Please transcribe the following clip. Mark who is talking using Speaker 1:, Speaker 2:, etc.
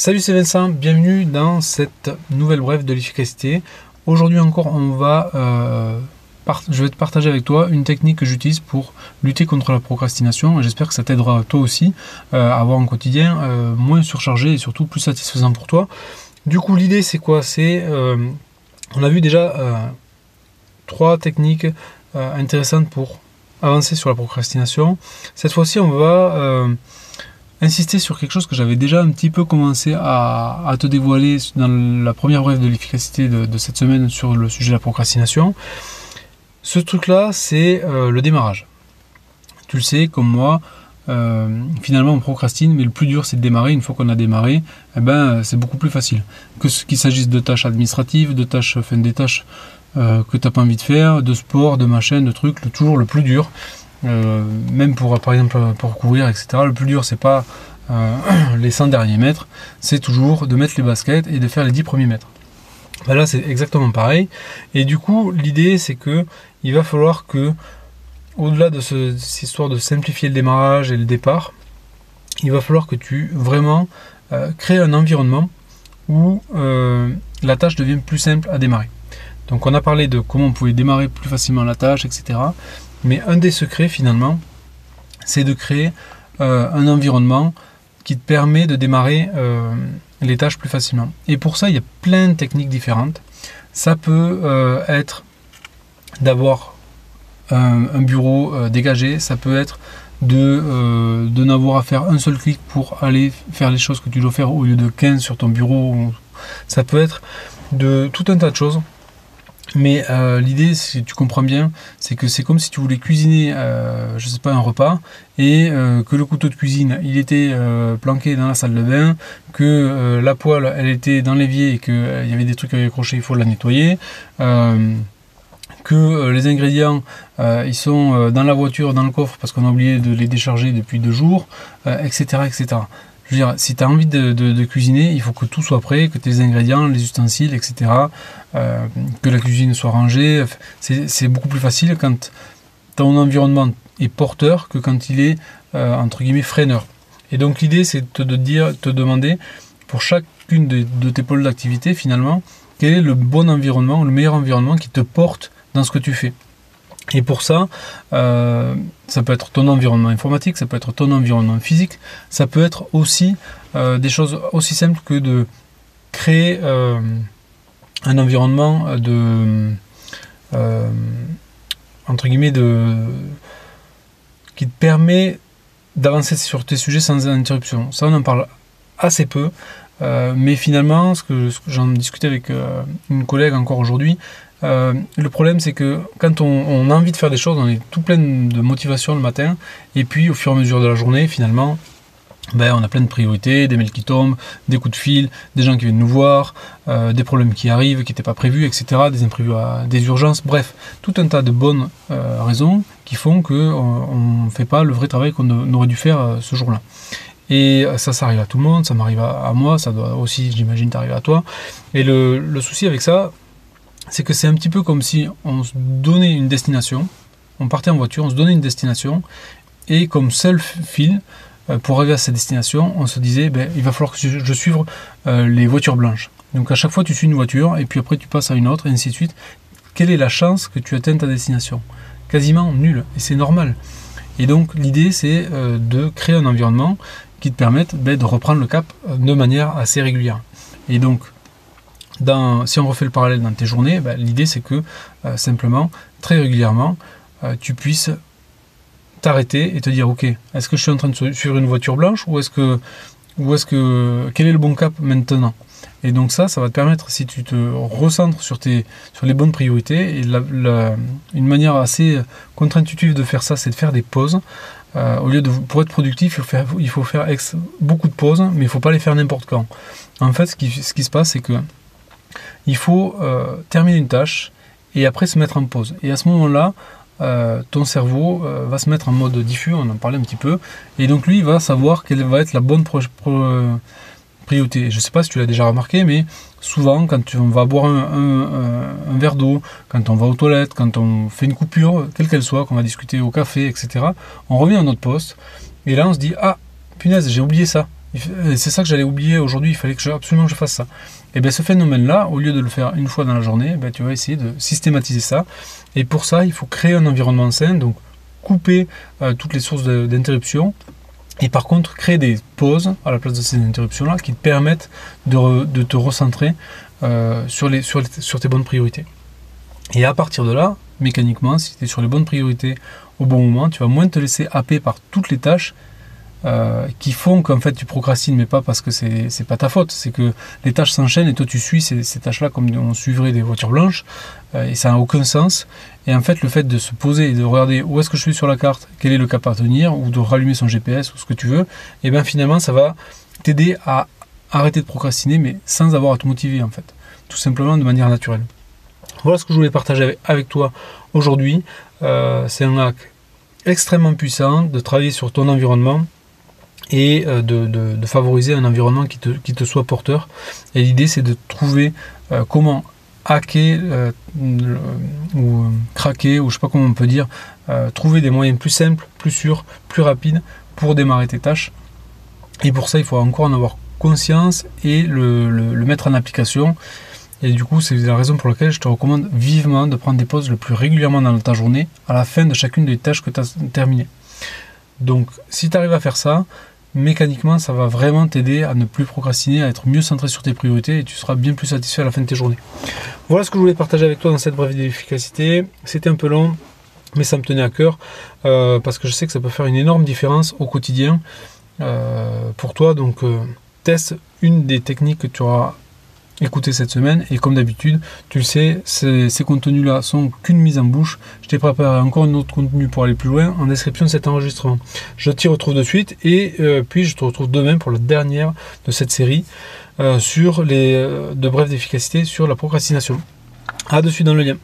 Speaker 1: Salut c'est Vincent, bienvenue dans cette nouvelle brève de l'efficacité. Aujourd'hui encore on va, euh, je vais te partager avec toi une technique que j'utilise pour lutter contre la procrastination j'espère que ça t'aidera toi aussi euh, à avoir un quotidien euh, moins surchargé et surtout plus satisfaisant pour toi. Du coup l'idée c'est quoi? C'est, on a vu déjà trois techniques intéressantes pour avancer sur la procrastination. Cette fois-ci on va insister sur quelque chose que j'avais déjà un petit peu commencé à, te dévoiler dans la première brève de l'efficacité de, cette semaine sur le sujet de la procrastination. Ce truc-là, c'est euh, le démarrage. Tu le sais, comme moi, euh, finalement on procrastine, mais le plus dur c'est de démarrer. Une fois qu'on a démarré, eh ben, c'est beaucoup plus facile. Que qu'il s'agisse de tâches administratives, de tâches, enfin, des tâches euh, que tu n'as pas envie de faire, de sport, de machin, de trucs, toujours le plus dur, euh, même pour par exemple pour courir, etc. Le plus dur, c'est pas euh, les 100 derniers mètres, c'est toujours de mettre les baskets et de faire les 10 premiers mètres. Ben là, c'est exactement pareil. Et du coup, l'idée, c'est que il va falloir que, au-delà de, ce, cette histoire de simplifier le démarrage et le départ, il va falloir que tu vraiment euh, crées un environnement où la tâche devient plus simple à démarrer. Donc on a parlé de comment on pouvait démarrer plus facilement la tâche, etc. Mais un des secrets finalement, c'est de créer euh, un environnement qui te permet de démarrer euh, les tâches plus facilement. Et pour ça, il y a plein de techniques différentes. Ça peut euh, être d'avoir un, bureau dégagé, ça peut être de, de n'avoir à faire un seul clic pour aller faire les choses que tu dois faire au lieu de 15 sur ton bureau. Ça peut être de tout un tas de choses mais euh, l'idée, si tu comprends bien, c'est que c'est comme si tu voulais cuisiner, euh, je sais pas, un repas, et euh, que le couteau de cuisine, il était planqué dans la salle de bain, que la poêle, elle était dans l'évier et qu'il y avait des trucs à accrocher, il faut la nettoyer, que les ingrédients, ils sont dans la voiture, dans le coffre, parce qu'on a oublié de les décharger depuis deux jours, etc., etc. Je veux dire, si tu as envie de, cuisiner, il faut que tout soit prêt, que tes ingrédients, les ustensiles, etc., euh, que la cuisine soit rangée. C'est beaucoup plus facile quand ton environnement est porteur que quand il est, euh, entre guillemets, freineur. Et donc l'idée, c'est de te, dire, te demander, pour chacune de, de tes pôles d'activité, finalement, quel est le bon environnement, le meilleur environnement qui te porte dans ce que tu fais. Et pour ça, euh, ça peut être ton environnement informatique, ça peut être ton environnement physique, ça peut être aussi euh, des choses aussi simples que de créer euh, un environnement de entre guillemets de qui te permet d'avancer sur tes sujets sans interruption. Ça, on en parle assez peu, mais finalement, ce que, j'en discutais avec une collègue encore aujourd'hui, euh, le problème, c'est que quand on, a envie de faire des choses, on est tout plein de motivation le matin, et puis au fur et à mesure de la journée, finalement, ben, on a plein de priorités, des mails qui tombent, des coups de fil, des gens qui viennent nous voir, euh, des problèmes qui arrivent, qui n'étaient pas prévus, etc., des imprévus, des urgences, bref, tout un tas de bonnes euh, raisons qui font qu'on ne fait pas le vrai travail qu'on aurait dû faire ce jour-là. Et ça, ça arrive à tout le monde, ça m'arrive à, moi, ça doit aussi, j'imagine, t'arriver à toi. Et le souci avec ça, c'est que c'est un petit peu comme si on se donnait une destination, on partait en voiture, on se donnait une destination, et comme seul fil euh, pour arriver à cette destination, on se disait, ben, il va falloir que je suive euh, les voitures blanches. Donc à chaque fois, tu suis une voiture, et puis après, tu passes à une autre, et ainsi de suite. Quelle est la chance que tu atteignes ta destination? Quasiment nulle, et c'est normal. Et donc l'idée, c'est euh, de créer un environnement qui te permette ben, de reprendre le cap de manière assez régulière. Et donc, si on refait le parallèle dans tes journées, bah, l'idée c'est que euh, simplement, très régulièrement, euh, tu puisses t'arrêter et te dire ok, est-ce que je suis en train de suivre une voiture blanche ou est-ce que, ou est-ce que, quel est le bon cap maintenant? Et donc ça, ça va te permettre, si tu te recentres sur, tes, sur les bonnes priorités, et une manière assez contre-intuitive de faire ça, c'est de faire des pauses. Euh, au lieu de pour être productif, il faut faire, beaucoup de pauses, mais il ne faut pas les faire n'importe quand. En fait, ce qui se passe, c'est que il faut euh, terminer une tâche et après se mettre en pause. Et à ce moment-là, euh, ton cerveau euh, va se mettre en mode diffus, on en parlait un petit peu, et donc lui il va savoir quelle va être la bonne priorité. Je ne sais pas si tu l'as déjà remarqué, mais souvent quand on va boire un, verre d'eau, quand on va aux toilettes, quand on fait une coupure, quelle qu'elle soit, qu'on va discuter au café, etc., on revient à notre poste, et là on se dit, ah, punaise, j'ai oublié ça. C'est ça que j'allais oublier aujourd'hui, il fallait que je, absolument que je fasse ça. Et bien ce phénomène-là, au lieu de le faire une fois dans la journée, ben, tu vas essayer de systématiser ça. Et pour ça, il faut créer un environnement sain, donc couper euh, toutes les sources d'interruption. Et par contre, créer des pauses à la place de ces interruptions-là qui te permettent de, te recentrer euh, sur, sur tes bonnes priorités. Et à partir de là, mécaniquement, si tu es sur les bonnes priorités au bon moment, tu vas moins te laisser happer par toutes les tâches euh, qui font qu'en fait tu procrastines, mais pas parce que c'est pas ta faute, c'est que les tâches s'enchaînent et toi tu suis ces, tâches-là comme on suivrait des voitures blanches euh, et ça n'a aucun sens. Et en fait, le fait de se poser et de regarder où est-ce que je suis sur la carte, quel est le cap à tenir, ou de rallumer son GPS ou ce que tu veux, et eh bien finalement ça va t'aider à arrêter de procrastiner, mais sans avoir à te motiver en fait, tout simplement de manière naturelle. Voilà ce que je voulais partager avec toi aujourd'hui. Euh, c'est un hack extrêmement puissant de travailler sur ton environnement et euh, de, favoriser un environnement qui te, soit porteur. Et l'idée, c'est de trouver euh, comment hacker euh, ou craquer, ou je sais pas comment on peut dire, trouver des moyens plus simples, plus sûrs, plus rapides pour démarrer tes tâches. Et pour ça, il faut encore en avoir conscience et le, le mettre en application. Et du coup, c'est la raison pour laquelle je te recommande vivement de prendre des pauses le plus régulièrement dans ta journée, à la fin de chacune des tâches que tu as terminées. Donc, si tu arrives à faire ça, mécaniquement, ça va vraiment t'aider à ne plus procrastiner, à être mieux centré sur tes priorités et tu seras bien plus satisfait à la fin de tes journées. Voilà ce que je voulais partager avec toi dans cette brève d'efficacité. C'était un peu long, mais ça me tenait à cœur euh, parce que je sais que ça peut faire une énorme différence au quotidien euh, pour toi. Donc, euh, teste une des techniques que tu auras écouter cette semaine. Et comme d'habitude, tu le sais, ces, contenus-là sont qu'une mise en bouche. Je t'ai préparé encore un autre contenu pour aller plus loin en description de cet enregistrement. Je t'y retrouve de suite et euh, puis je te retrouve demain pour la dernière de cette série euh, sur les euh, de bref d'efficacité sur la procrastination. À de suite dans le lien.